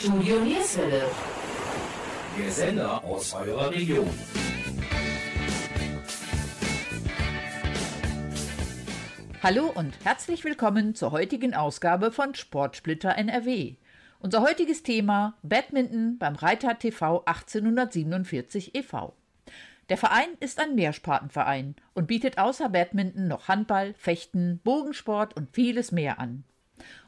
Studio Nierswelle. Der Sender aus eurer Region. Hallo und herzlich willkommen zur heutigen Ausgabe von Sportsplitter NRW. Unser heutiges Thema Badminton beim Reiter TV 1847 e.V. Der Verein ist ein Mehrspartenverein und bietet außer Badminton noch Handball, Fechten, Bogensport und vieles mehr an.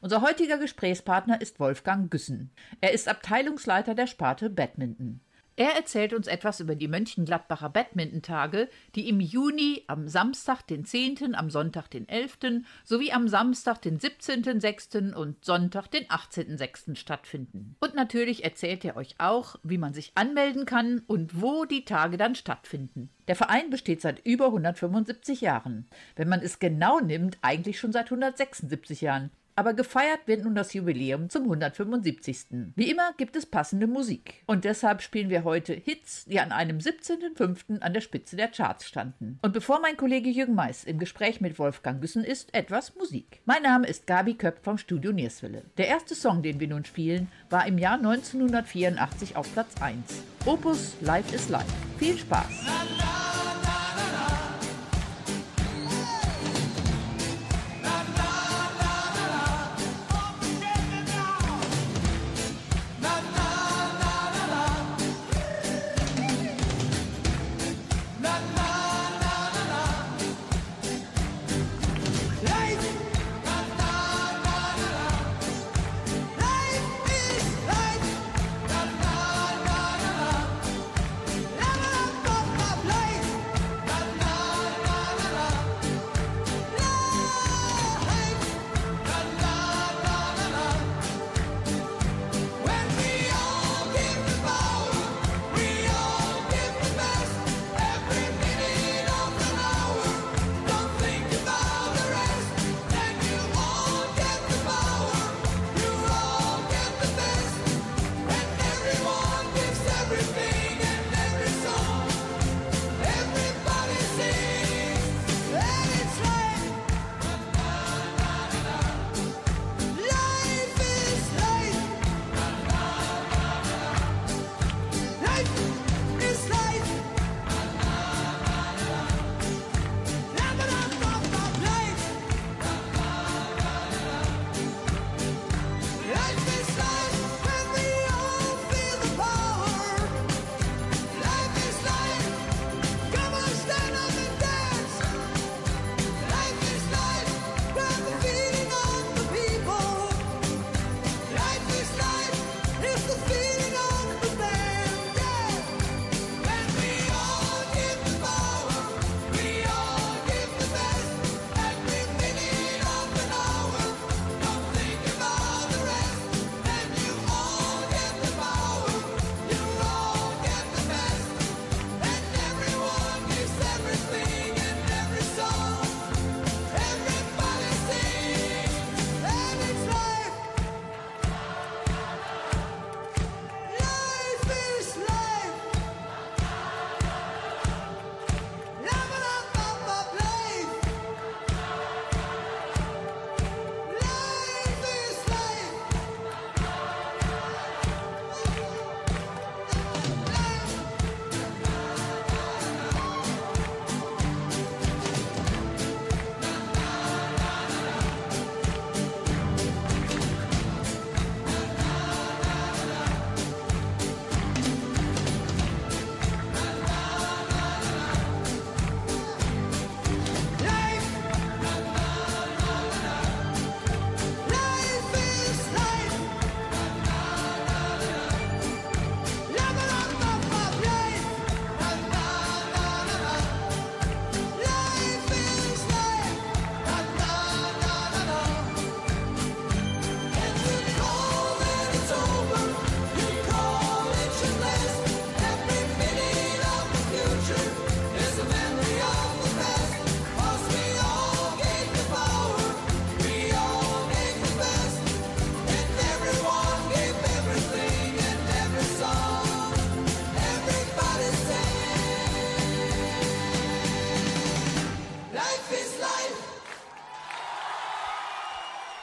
Unser heutiger Gesprächspartner ist Wolfgang Güssen. Er ist Abteilungsleiter der Sparte Badminton. Er erzählt uns etwas über die Mönchengladbacher Badmintontage, die im Juni am Samstag, den 10., am Sonntag, den 11. sowie am Samstag, den 17.06. und Sonntag, den 18.06. stattfinden. Und natürlich erzählt er euch auch, wie man sich anmelden kann und wo die Tage dann stattfinden. Der Verein besteht seit über 175 Jahren. Wenn man es genau nimmt, eigentlich schon seit 176 Jahren. Aber gefeiert wird nun das Jubiläum zum 175. Wie immer gibt es passende Musik. Und deshalb spielen wir heute Hits, die an einem 17.05. an der Spitze der Charts standen. Und bevor mein Kollege Jürgen Mais im Gespräch mit Wolfgang Güssen ist, etwas Musik. Mein Name ist Gabi Köpp vom Studio Nierswelle. Der erste Song, den wir nun spielen, war im Jahr 1984 auf Platz 1. Opus Life is Life. Viel Spaß!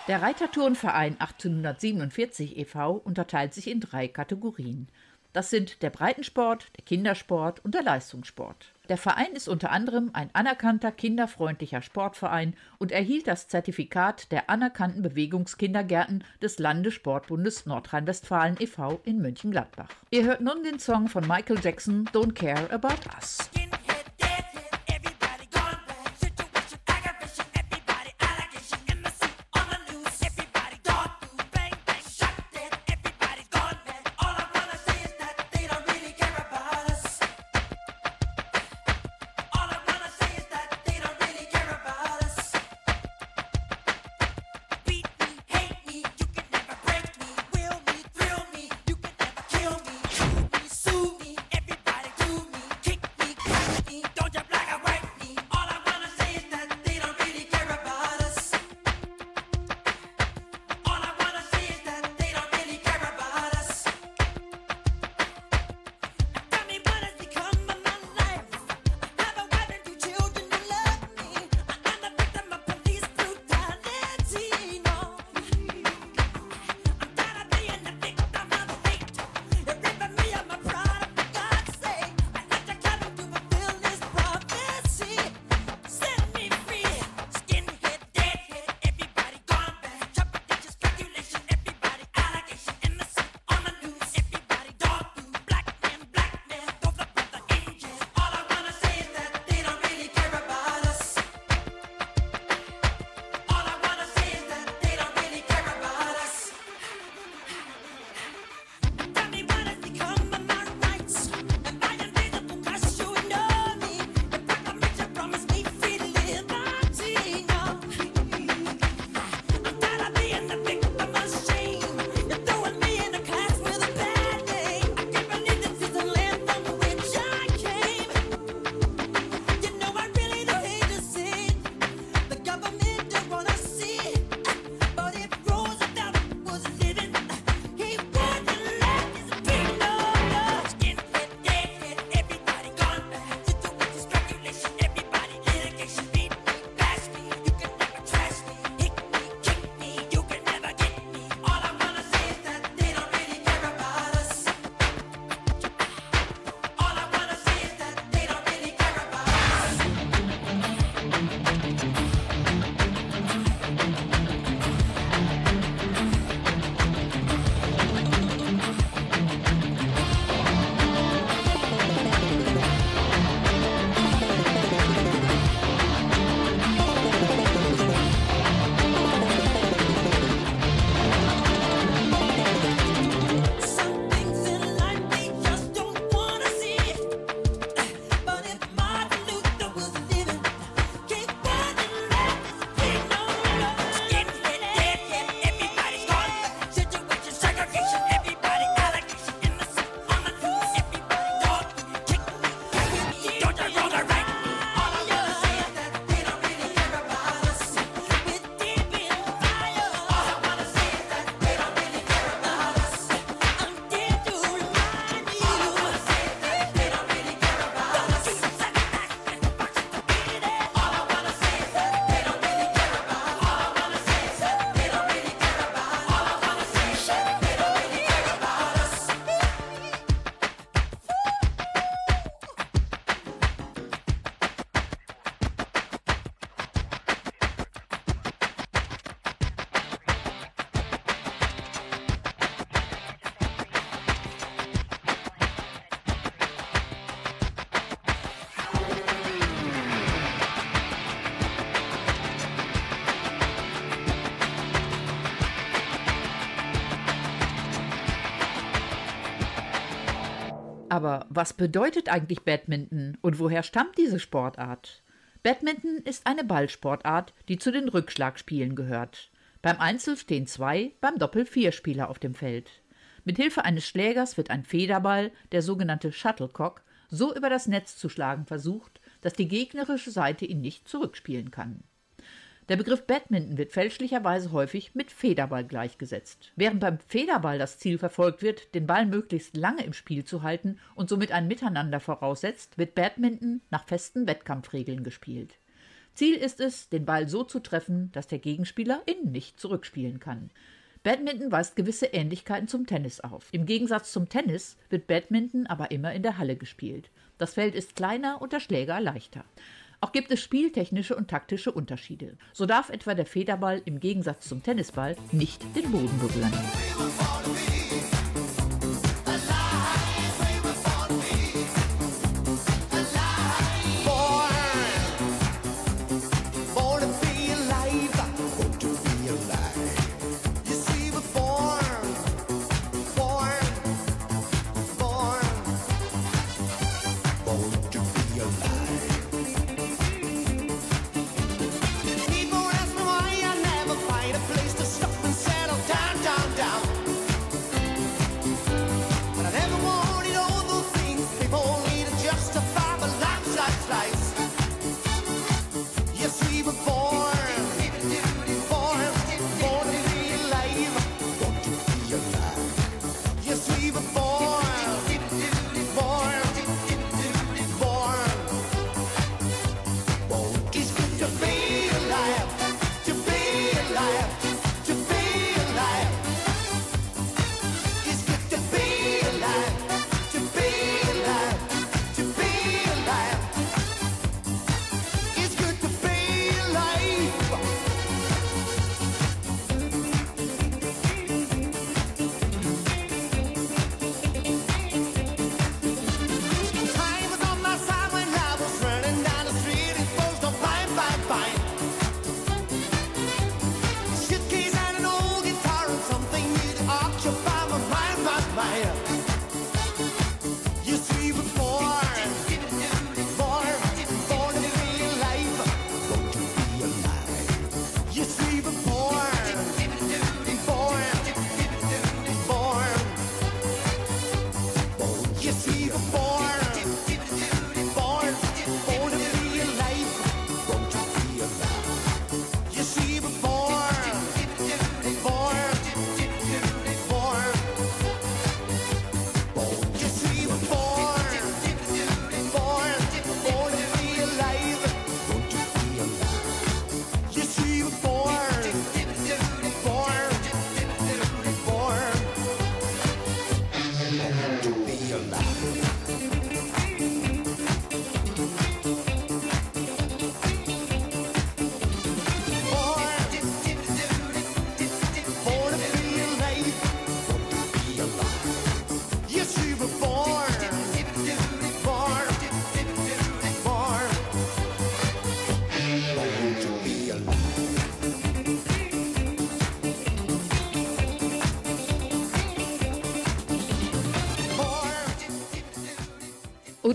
Der Reiterturnverein 1847 e.V. unterteilt sich in drei Kategorien. Das sind der Breitensport, der Kindersport und der Leistungssport. Der Verein ist unter anderem ein anerkannter kinderfreundlicher Sportverein und erhielt das Zertifikat der anerkannten Bewegungskindergärten des Landessportbundes Nordrhein-Westfalen e.V. in Mönchengladbach. Ihr hört nun den Song von Michael Jackson Don't Care About Us. Aber was bedeutet eigentlich Badminton und woher stammt diese Sportart? Badminton ist eine Ballsportart, die zu den Rückschlagspielen gehört. Beim Einzel stehen zwei, beim Doppel vier Spieler auf dem Feld. Mit Hilfe eines Schlägers wird ein Federball, der sogenannte Shuttlecock, so über das Netz zu schlagen versucht, dass die gegnerische Seite ihn nicht zurückspielen kann. Der Begriff Badminton wird fälschlicherweise häufig mit Federball gleichgesetzt. Während beim Federball das Ziel verfolgt wird, den Ball möglichst lange im Spiel zu halten und somit ein Miteinander voraussetzt, wird Badminton nach festen Wettkampfregeln gespielt. Ziel ist es, den Ball so zu treffen, dass der Gegenspieler ihn nicht zurückspielen kann. Badminton weist gewisse Ähnlichkeiten zum Tennis auf. Im Gegensatz zum Tennis wird Badminton aber immer in der Halle gespielt. Das Feld ist kleiner und der Schläger leichter. Auch gibt es spieltechnische und taktische Unterschiede. So darf etwa der Federball im Gegensatz zum Tennisball nicht den Boden berühren.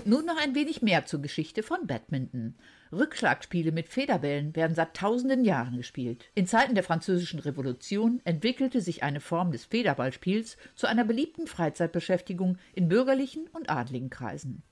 Und nun noch ein wenig mehr zur Geschichte von Badminton. Rückschlagspiele mit Federbällen werden seit tausenden Jahren gespielt. In Zeiten der Französischen Revolution entwickelte sich eine Form des Federballspiels zu einer beliebten Freizeitbeschäftigung in bürgerlichen und adligen Kreisen.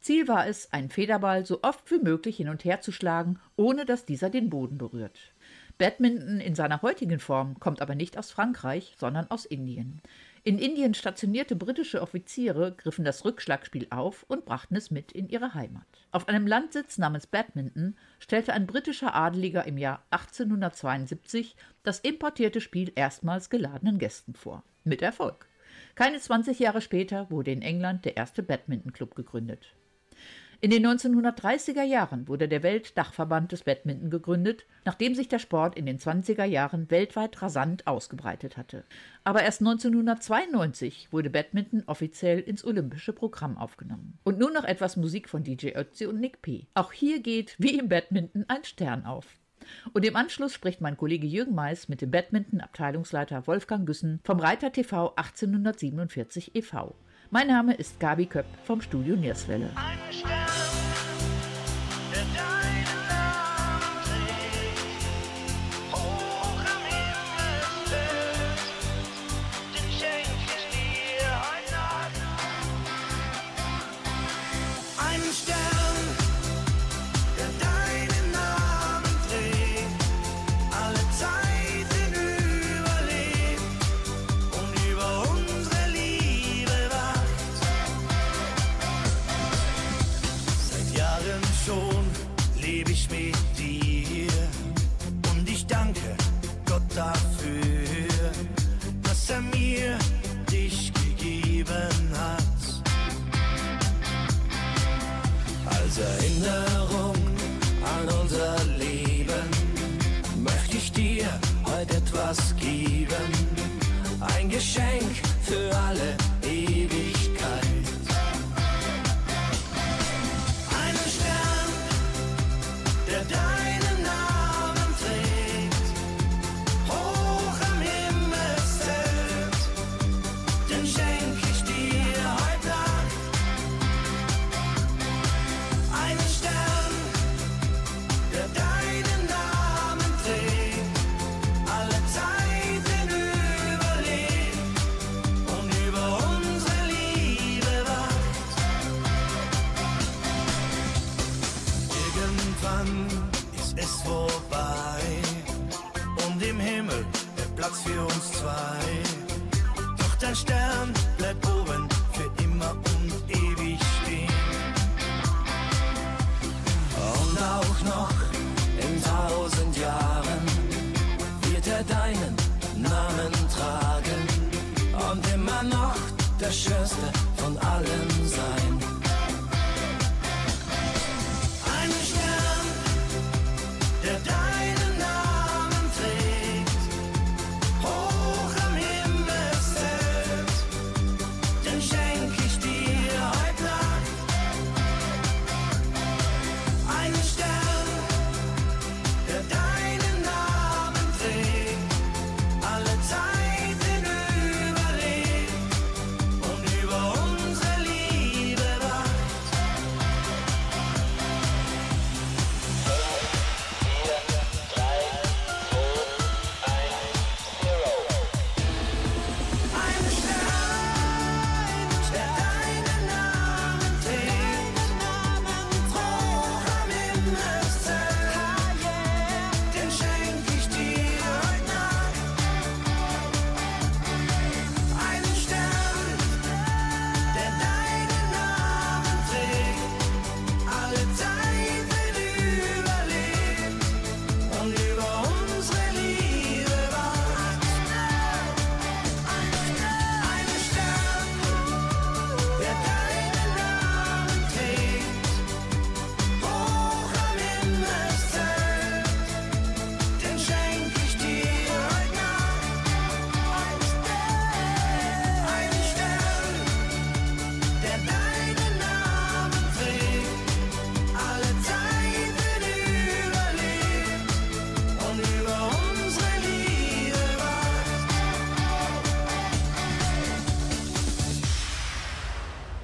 Ziel war es, einen Federball so oft wie möglich hin und her zu schlagen, ohne dass dieser den Boden berührt. Badminton in seiner heutigen Form kommt aber nicht aus Frankreich, sondern aus Indien. In Indien stationierte britische Offiziere griffen das Rückschlagspiel auf und brachten es mit in ihre Heimat. Auf einem Landsitz namens Badminton stellte ein britischer Adeliger im Jahr 1872 das importierte Spiel erstmals geladenen Gästen vor. Mit Erfolg. Keine 20 Jahre später wurde in England der erste Badminton-Club gegründet. In den 1930er Jahren wurde der Weltdachverband des Badminton gegründet, nachdem sich der Sport in den 20er Jahren weltweit rasant ausgebreitet hatte. Aber erst 1992 wurde Badminton offiziell ins olympische Programm aufgenommen. Und nun noch etwas Musik von DJ Ötzi und Nick P. Auch hier geht, wie im Badminton, ein Stern auf. Und im Anschluss spricht mein Kollege Jürgen Mais mit dem Badminton-Abteilungsleiter Wolfgang Güssen vom Reiter TV 1847 e.V. Mein Name ist Gabi Köpp vom Studio Nierswelle.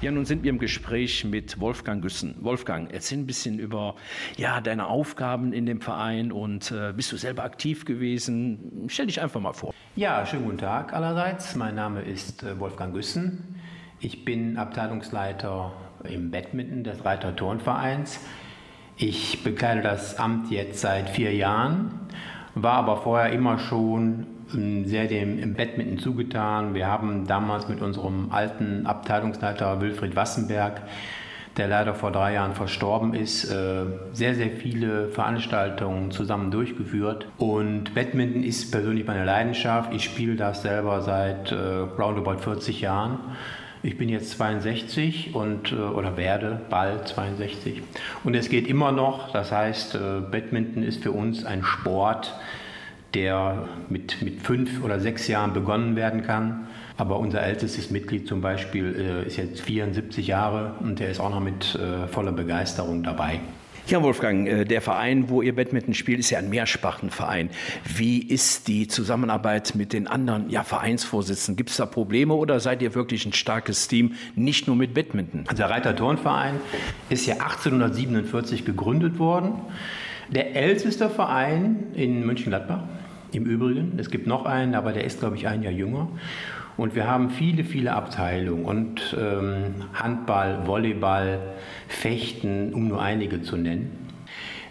Ja, nun sind wir im Gespräch mit Wolfgang Güssen. Wolfgang, erzähl ein bisschen über ja, deine Aufgaben in dem Verein und äh, bist du selber aktiv gewesen? Stell dich einfach mal vor. Ja, schönen guten Tag allerseits. Mein Name ist äh, Wolfgang Güssen. Ich bin Abteilungsleiter im Badminton des Reiter Turnvereins. Ich bekleide das Amt jetzt seit vier Jahren, war aber vorher immer schon sehr dem im Badminton zugetan. Wir haben damals mit unserem alten Abteilungsleiter Wilfried Wassenberg, der leider vor drei Jahren verstorben ist, äh, sehr, sehr viele Veranstaltungen zusammen durchgeführt. Und Badminton ist persönlich meine Leidenschaft. Ich spiele das selber seit äh, roundabout 40 Jahren. Ich bin jetzt 62 und, äh, oder werde bald 62. Und es geht immer noch. Das heißt, Badminton ist für uns ein Sport, der mit, mit fünf oder sechs Jahren begonnen werden kann. Aber unser ältestes Mitglied zum Beispiel äh, ist jetzt 74 Jahre und der ist auch noch mit äh, voller Begeisterung dabei. Ja, Wolfgang, äh, der Verein, wo ihr Badminton spielt, ist ja ein Mehrspartenverein. Wie ist die Zusammenarbeit mit den anderen ja, Vereinsvorsitzenden? Gibt es da Probleme oder seid ihr wirklich ein starkes Team, nicht nur mit Badminton? Also der Reiter Turnverein ist ja 1847 gegründet worden. Der älteste Verein in Mönchengladbach. Im Übrigen, es gibt noch einen, aber der ist, glaube ich, ein Jahr jünger. Und wir haben viele, viele Abteilungen und ähm, Handball, Volleyball, Fechten, um nur einige zu nennen.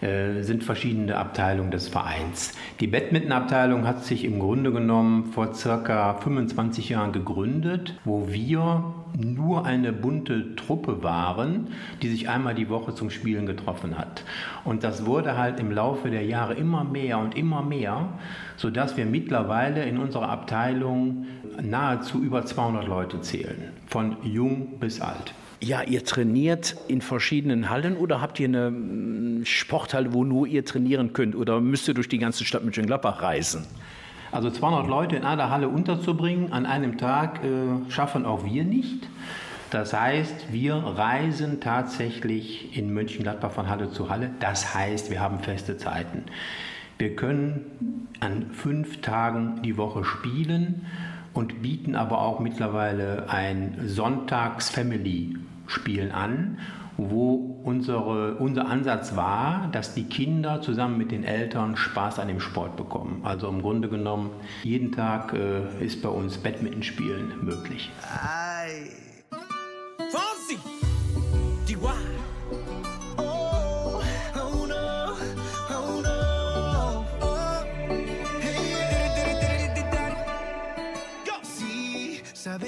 Äh, sind verschiedene Abteilungen des Vereins. Die Badmintonabteilung hat sich im Grunde genommen vor circa 25 Jahren gegründet, wo wir nur eine bunte Truppe waren, die sich einmal die Woche zum Spielen getroffen hat. Und das wurde halt im Laufe der Jahre immer mehr und immer mehr, sodass wir mittlerweile in unserer Abteilung nahezu über 200 Leute zählen, von jung bis alt. Ja, ihr trainiert in verschiedenen Hallen oder habt ihr eine mm, Sporthalle, wo nur ihr trainieren könnt oder müsst ihr durch die ganze Stadt Mönchengladbach reisen? Also 200 Leute in einer Halle unterzubringen an einem Tag äh, schaffen auch wir nicht. Das heißt, wir reisen tatsächlich in Mönchengladbach von Halle zu Halle. Das heißt, wir haben feste Zeiten. Wir können an fünf Tagen die Woche spielen und bieten aber auch mittlerweile ein Sonntags-Family-Spielen an, wo unsere, unser Ansatz war, dass die Kinder zusammen mit den Eltern Spaß an dem Sport bekommen. Also im Grunde genommen, jeden Tag äh, ist bei uns Badmintonspielen möglich. Ei.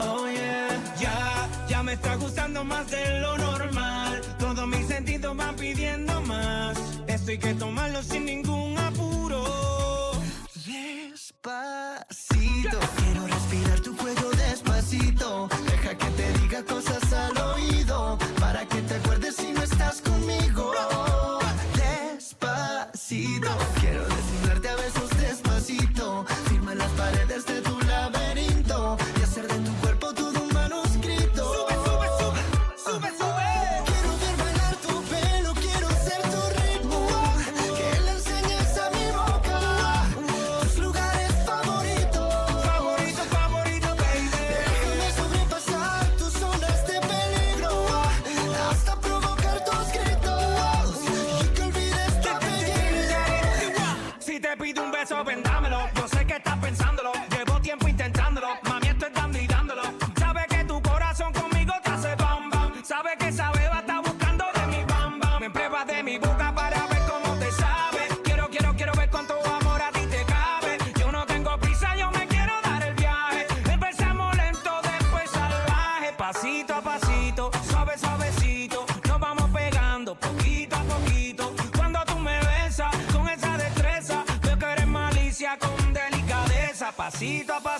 Oh yeah, ya, ya me está gustando más de lo normal. Todos mis sentidos van pidiendo más. Esto hay que tomarlo sin ningún apuro. Despacito, quiero respirar tu cuello despacito. Deja que te diga cosas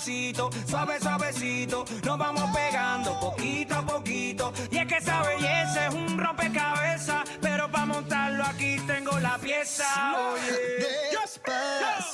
Suave, suavecito. Nos vamos pegando poquito a poquito. Y es que esa belleza es un rompecabezas. Pero para montarlo aquí tengo la pieza. Oye. Despacito,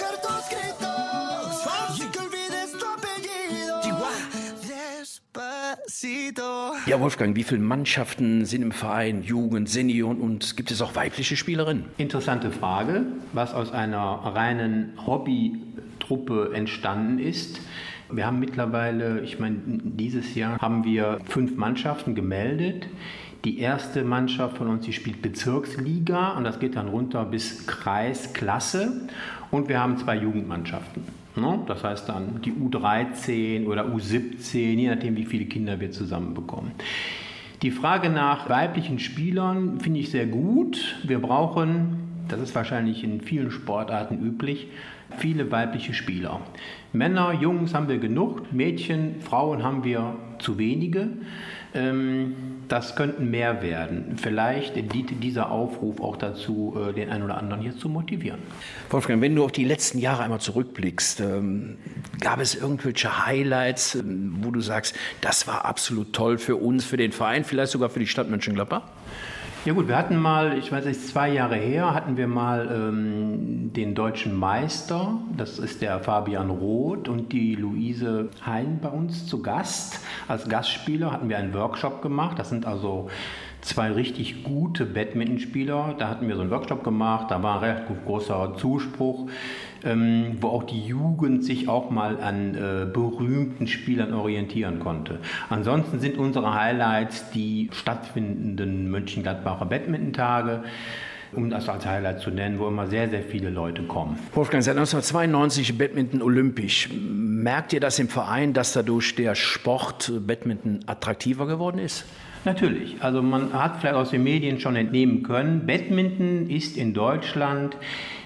Ja, Wolfgang, wie viele Mannschaften sind im Verein, Jugend, Senioren und gibt es auch weibliche Spielerinnen? Interessante Frage, was aus einer reinen Hobbytruppe Truppe entstanden ist. Wir haben mittlerweile, ich meine, dieses Jahr haben wir fünf Mannschaften gemeldet. Die erste Mannschaft von uns, die spielt Bezirksliga und das geht dann runter bis Kreisklasse. Und wir haben zwei Jugendmannschaften. Ne? Das heißt dann die U13 oder U17, je nachdem, wie viele Kinder wir zusammenbekommen. Die Frage nach weiblichen Spielern finde ich sehr gut. Wir brauchen, das ist wahrscheinlich in vielen Sportarten üblich, viele weibliche Spieler. Männer, Jungs haben wir genug, Mädchen, Frauen haben wir zu wenige. Ähm, das könnten mehr werden. Vielleicht dient dieser Aufruf auch dazu, äh, den einen oder anderen hier zu motivieren. Wolfgang, wenn du auf die letzten Jahre einmal zurückblickst, ähm, gab es irgendwelche Highlights, ähm, wo du sagst, das war absolut toll für uns, für den Verein, vielleicht sogar für die Stadt Mönchengladbach? Ja gut, wir hatten mal, ich weiß nicht, zwei Jahre her hatten wir mal ähm, den deutschen Meister, das ist der Fabian Roth und die Luise Hein bei uns zu Gast. Als Gastspieler hatten wir einen Workshop gemacht, das sind also zwei richtig gute Badmintonspieler. Da hatten wir so einen Workshop gemacht, da war ein relativ großer Zuspruch ähm, wo auch die Jugend sich auch mal an äh, berühmten Spielern orientieren konnte. Ansonsten sind unsere Highlights die stattfindenden Mönchengladbacher Badminton-Tage um das als Highlight zu nennen, wo immer sehr, sehr viele Leute kommen. Wolfgang, seit 1992 Badminton olympisch. Merkt ihr das im Verein, dass dadurch der Sport Badminton attraktiver geworden ist? Natürlich. Also man hat vielleicht aus den Medien schon entnehmen können, Badminton ist in Deutschland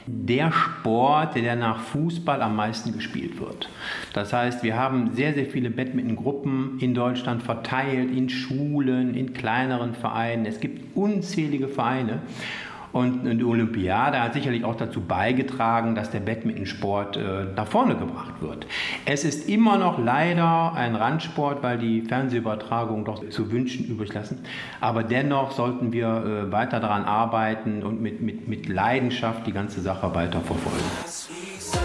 der Sport, der nach Fußball am meisten gespielt wird. Das heißt, wir haben sehr, sehr viele Badminton-Gruppen in Deutschland verteilt, in Schulen, in kleineren Vereinen. Es gibt unzählige Vereine. Und die Olympiade hat sicherlich auch dazu beigetragen, dass der Badmintonsport äh, nach vorne gebracht wird. Es ist immer noch leider ein Randsport, weil die Fernsehübertragung doch zu wünschen übrig lassen. Aber dennoch sollten wir äh, weiter daran arbeiten und mit, mit, mit Leidenschaft die ganze Sache weiter verfolgen.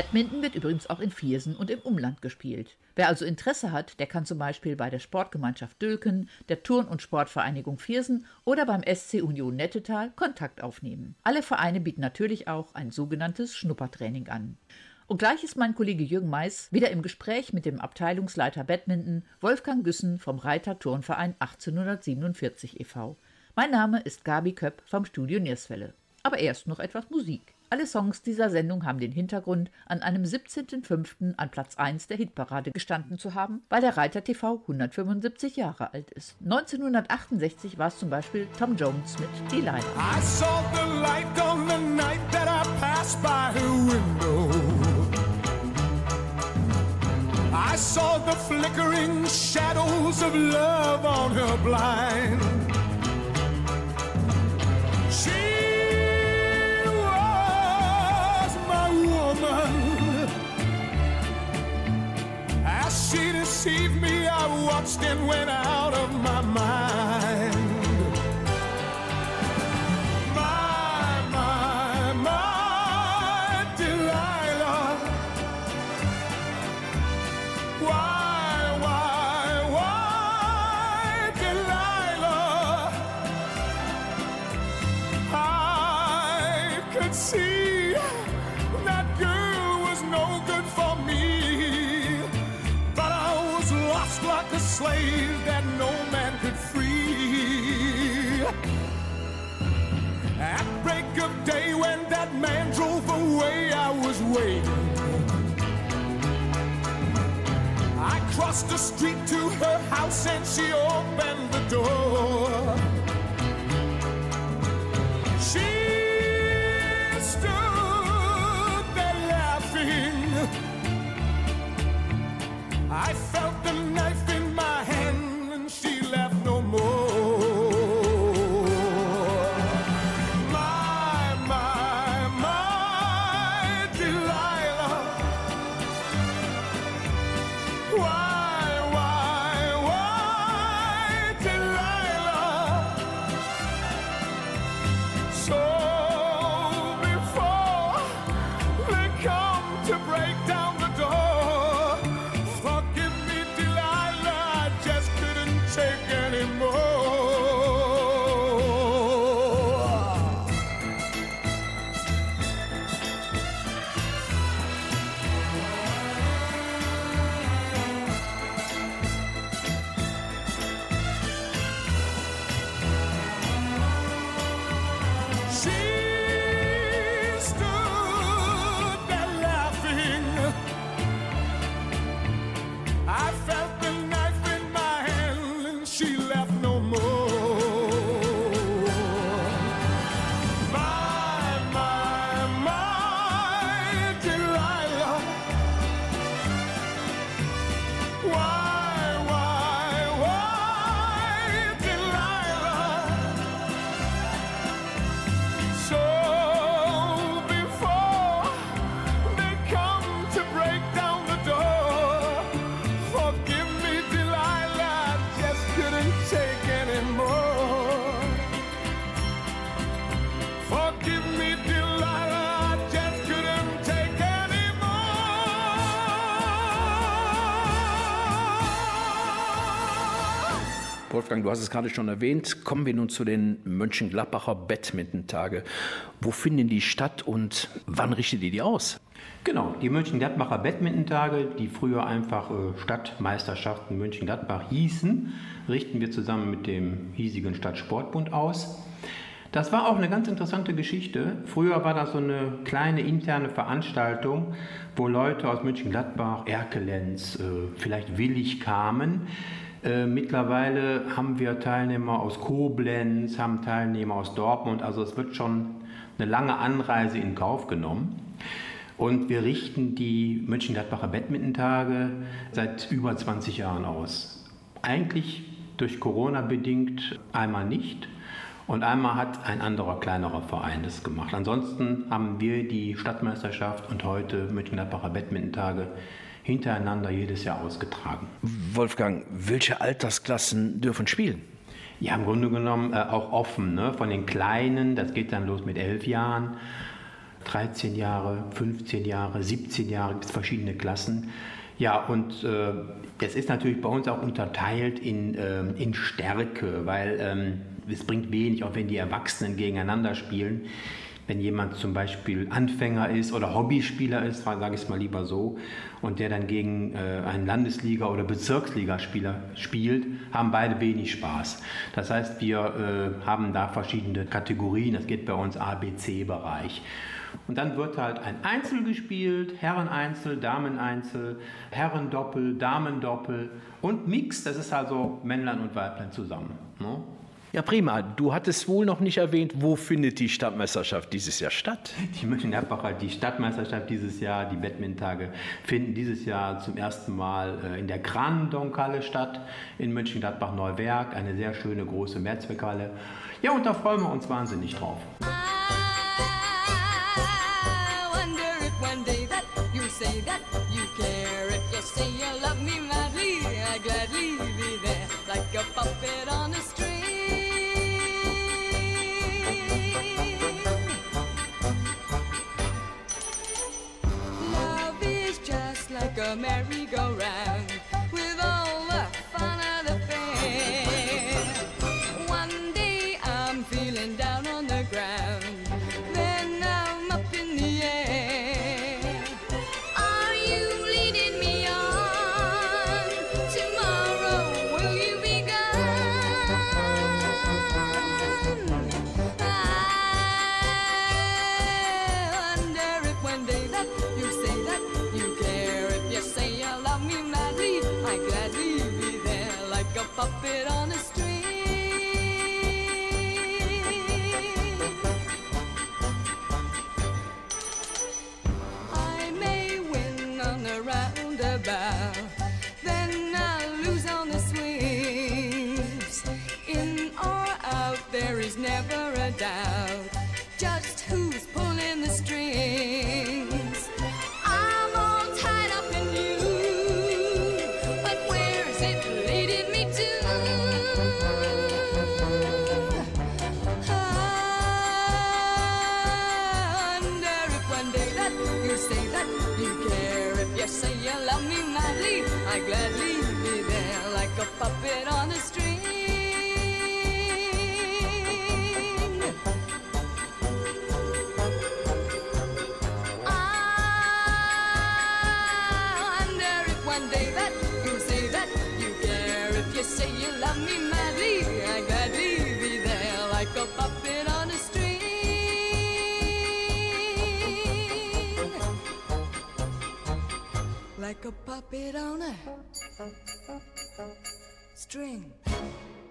Badminton wird übrigens auch in Viersen und im Umland gespielt. Wer also Interesse hat, der kann zum Beispiel bei der Sportgemeinschaft Dülken, der Turn- und Sportvereinigung Viersen oder beim SC Union Nettetal Kontakt aufnehmen. Alle Vereine bieten natürlich auch ein sogenanntes Schnuppertraining an. Und gleich ist mein Kollege Jürgen Mais wieder im Gespräch mit dem Abteilungsleiter Badminton Wolfgang Güssen vom Reiter Turnverein 1847 e.V. Mein Name ist Gabi Köpp vom Studio Nierswelle. Aber erst noch etwas Musik. Alle Songs dieser Sendung haben den Hintergrund, an einem 17.05. an Platz 1 der Hitparade gestanden zu haben, weil der Reiter TV 175 Jahre alt ist. 1968 war es zum Beispiel Tom Jones mit Delilah. I saw the light on the night that I passed by her window. I saw the flickering shadows of love on her blind. And went out of my mind. That man drove away, I was waiting. I crossed the street to her house and she opened the door. She stood there laughing. I felt Wolfgang, du hast es gerade schon erwähnt. Kommen wir nun zu den Mönchengladbacher Badminton-Tage. Wo finden die statt und wann richtet ihr die aus? Genau, die Mönchengladbacher Badminton-Tage, die früher einfach äh, Stadtmeisterschaften Mönchengladbach hießen, richten wir zusammen mit dem hiesigen Stadtsportbund aus. Das war auch eine ganz interessante Geschichte. Früher war das so eine kleine interne Veranstaltung, wo Leute aus Mönchengladbach, Erkelenz, äh, vielleicht Willig kamen. Äh, mittlerweile haben wir Teilnehmer aus Koblenz, haben Teilnehmer aus Dortmund. Also es wird schon eine lange Anreise in Kauf genommen. Und wir richten die Mönchengladbacher Badminton-Tage seit über 20 Jahren aus. Eigentlich durch Corona bedingt einmal nicht. Und einmal hat ein anderer kleinerer Verein das gemacht. Ansonsten haben wir die Stadtmeisterschaft und heute Mönchengladbacher Badminton-Tage hintereinander jedes Jahr ausgetragen. Wolfgang, welche Altersklassen dürfen spielen? Ja, im Grunde genommen äh, auch offen. Ne? Von den Kleinen, das geht dann los mit elf Jahren, 13 Jahre, 15 Jahre, 17 Jahre, gibt es verschiedene Klassen. Ja, und äh, es ist natürlich bei uns auch unterteilt in, äh, in Stärke, weil ähm, es bringt wenig, auch wenn die Erwachsenen gegeneinander spielen. Wenn jemand zum Beispiel Anfänger ist oder Hobbyspieler ist, sage ich es mal lieber so, und der dann gegen äh, einen Landesliga- oder Bezirksligaspieler spielt, haben beide wenig Spaß. Das heißt, wir äh, haben da verschiedene Kategorien. Das geht bei uns A, B, C-Bereich. Und dann wird halt ein Einzel gespielt, Herreneinzel, Dameneinzel, Herrendoppel, Damendoppel und Mix, das ist also Männlein und Weiblein zusammen. Ne? Ja, prima. Du hattest wohl noch nicht erwähnt, wo findet die Stadtmeisterschaft dieses Jahr statt? Die Mönchengladbacher, die Stadtmeisterschaft dieses Jahr, die Badmintage, finden dieses Jahr zum ersten Mal äh, in der Kranendonk-Halle statt, in Mönchengladbach-Neuwerk, eine sehr schöne große Mehrzweckhalle. Ja, und da freuen wir uns wahnsinnig drauf. say that you care. If you say you love me madly, I gladly be there like a puppet on just like a merry-go-round I gladly be there like a puppet on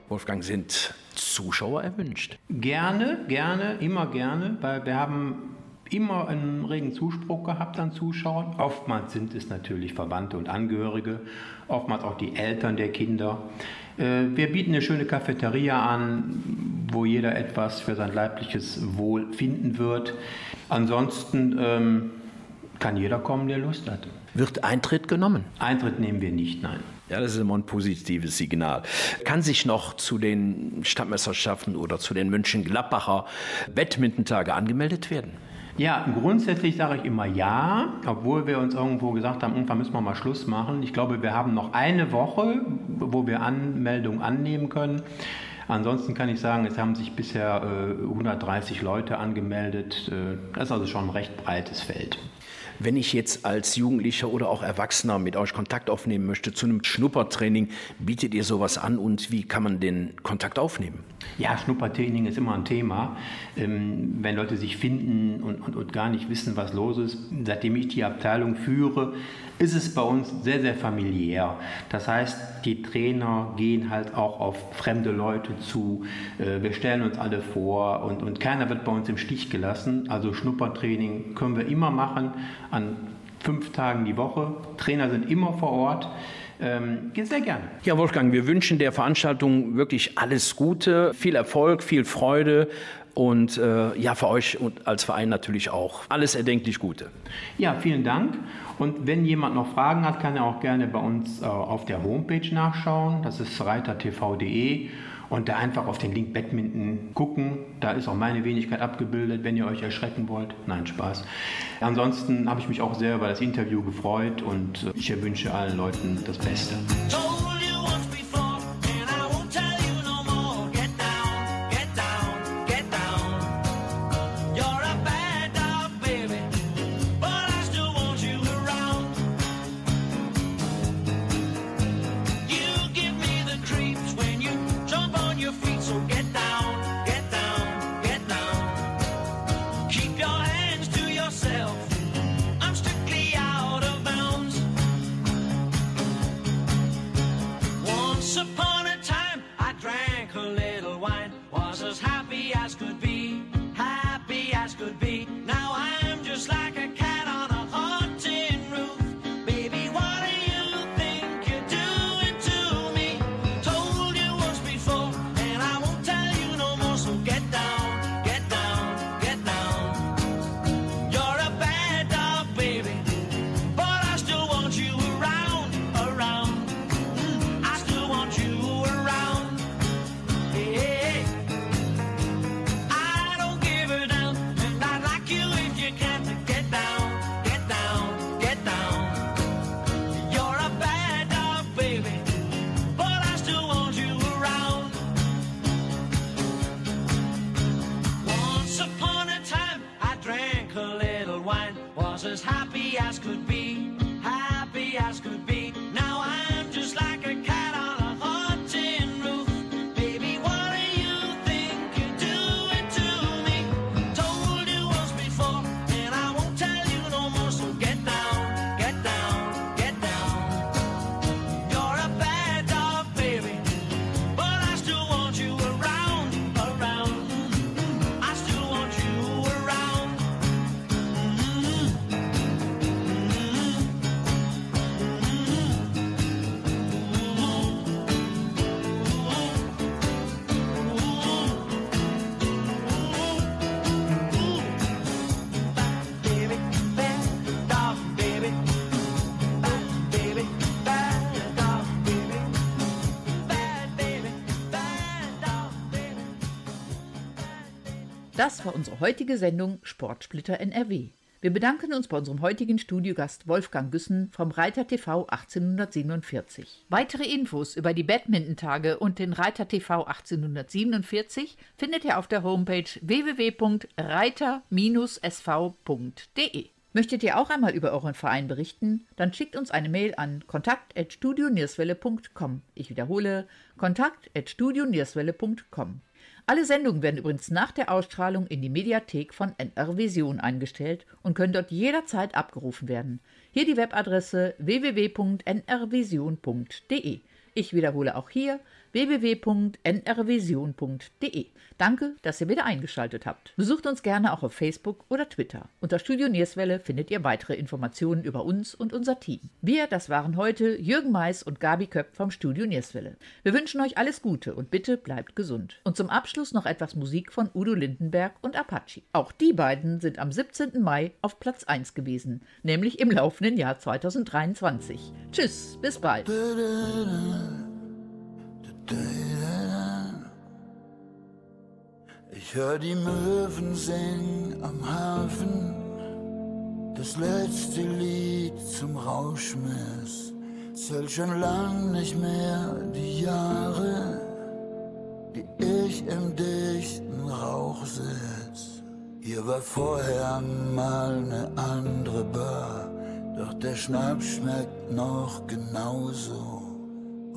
Wolfgang, sind Zuschauer erwünscht? Gerne, gerne, immer gerne, weil wir haben immer einen regen Zuspruch gehabt an Zuschauern. Oftmals sind es natürlich Verwandte und Angehörige, oftmals auch die Eltern der Kinder. Äh, wir bieten eine schöne Cafeteria an, wo jeder etwas für sein leibliches Wohl finden wird. Ansonsten ähm, kann jeder kommen, der Lust hat. Wird Eintritt genommen? Eintritt nehmen wir nicht, nein. Ja, das ist immer ein positives Signal. Kann sich noch zu den Stadtmeisterschaften oder zu den München-Gladbacher Badminton-Tage angemeldet werden? Ja, grundsätzlich sage ich immer ja, obwohl wir uns irgendwo gesagt haben, irgendwann müssen wir mal Schluss machen. Ich glaube, wir haben noch eine Woche, wo wir Anmeldungen annehmen können. Ansonsten kann ich sagen, es haben sich bisher äh, 130 Leute angemeldet. Äh, das ist also schon ein recht breites Feld. Wenn ich jetzt als Jugendlicher oder auch Erwachsener mit euch Kontakt aufnehmen möchte zu einem Schnuppertraining, bietet ihr sowas an und wie kann man den Kontakt aufnehmen? Ja, Schnuppertraining ist immer ein Thema. Ähm, wenn Leute sich finden und, und, und gar nicht wissen, was los ist, seitdem ich die Abteilung führe, ist es bei uns sehr, sehr familiär. Das heißt, die Trainer gehen halt auch auf fremde Leute zu. Äh, wir stellen uns alle vor und, und keiner wird bei uns im Stich gelassen. Also Schnuppertraining können wir immer machen an fünf Tagen die Woche. Trainer sind immer vor Ort. Ähm, sehr gerne. Ja, Wolfgang, wir wünschen der Veranstaltung wirklich alles Gute, viel Erfolg, viel Freude und äh, ja, für euch und als Verein natürlich auch alles erdenklich Gute. Ja, vielen Dank. Und wenn jemand noch Fragen hat, kann er auch gerne bei uns äh, auf der Homepage nachschauen. Das ist reitertv.de und da einfach auf den Link Badminton gucken. Da ist auch meine Wenigkeit abgebildet, wenn ihr euch erschrecken wollt. Nein, Spaß. Ansonsten habe ich mich auch sehr über das Interview gefreut und ich wünsche allen Leuten das Beste. Das war unsere heutige Sendung Sportsplitter NRW. Wir bedanken uns bei unserem heutigen Studiogast Wolfgang Güssen vom Reiter TV 1847. Weitere Infos über die Badminton-Tage und den Reiter TV 1847 findet ihr auf der Homepage www.reiter-sv.de. Möchtet ihr auch einmal über euren Verein berichten? Dann schickt uns eine Mail an kontakt.studionierswelle.com. Ich wiederhole, kontakt.studionierswelle.com. Alle Sendungen werden übrigens nach der Ausstrahlung in die Mediathek von NR Vision eingestellt und können dort jederzeit abgerufen werden. Hier die Webadresse www.nrvision.de. Ich wiederhole auch hier www.nrvision.de. Danke, dass ihr wieder eingeschaltet habt. Besucht uns gerne auch auf Facebook oder Twitter. Unter Studio Nierswelle findet ihr weitere Informationen über uns und unser Team. Wir, das waren heute Jürgen Mais und Gabi Köpp vom Studio Nierswelle. Wir wünschen euch alles Gute und bitte bleibt gesund. Und zum Abschluss noch etwas Musik von Udo Lindenberg und Apache. Auch die beiden sind am 17. Mai auf Platz 1 gewesen, nämlich im laufenden Jahr 2023. Tschüss, bis bald. Ich hör die Möwen singen am Hafen, das letzte Lied zum Rauschmiss. Zähl schon lang nicht mehr die Jahre, die ich im dichten Rauch sitz. Hier war vorher mal ne andere Bar, doch der Schnaps schmeckt noch genauso.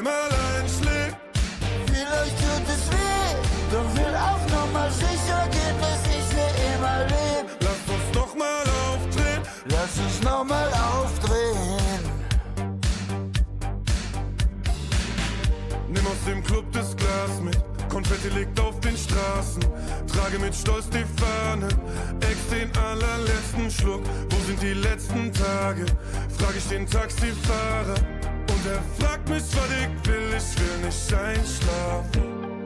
einmal einschlägt. Vielleicht tut es weh, doch will auch nochmal sicher gehen, bis ich hier immer leb. Lass uns nochmal aufdrehen, lass uns nochmal aufdrehen. Nimm aus dem Club das Glas mit. Konfetti liegt auf den Straßen. Trage mit Stolz die Fahne, ex den allerletzten Schluck. Wo sind die letzten Tage? Frag ich den Taxifahrer. Und er fragt mich, was ich will, ich will nicht einschlafen.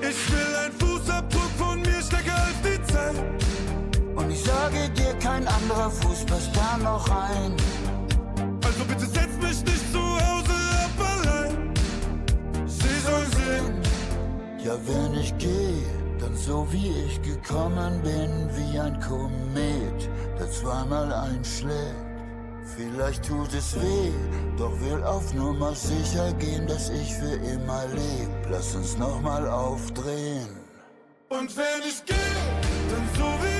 Ich will ein Fußabdruck von mir stärker als die Zeit. Und ich sage dir, kein anderer Fuß passt da noch ein. Also bitte setz mich nicht zu Hause ab allein. Sie soll sehen. Ja, wenn ich gehe, dann so wie ich gekommen bin, wie ein Komet, der zweimal einschlägt. Vielleicht tut es weh, doch will auf Nummer sicher gehen, dass ich für immer leb. Lass uns nochmal aufdrehen. Und wenn ich gehe, dann so wie